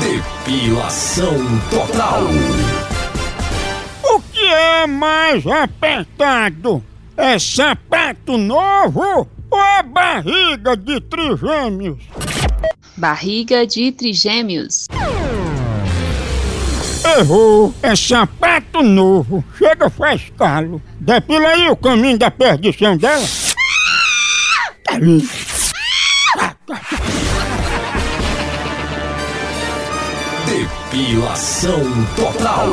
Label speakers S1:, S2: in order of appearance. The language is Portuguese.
S1: Depilação total.
S2: O que é mais apertado? É sapato novo ou é barriga de trigêmeos?
S3: Barriga de trigêmeos.
S2: Errou, é sapato novo. Chega, faz calo. Depila aí o caminho da perdição dela. Ali.
S1: Depilação total.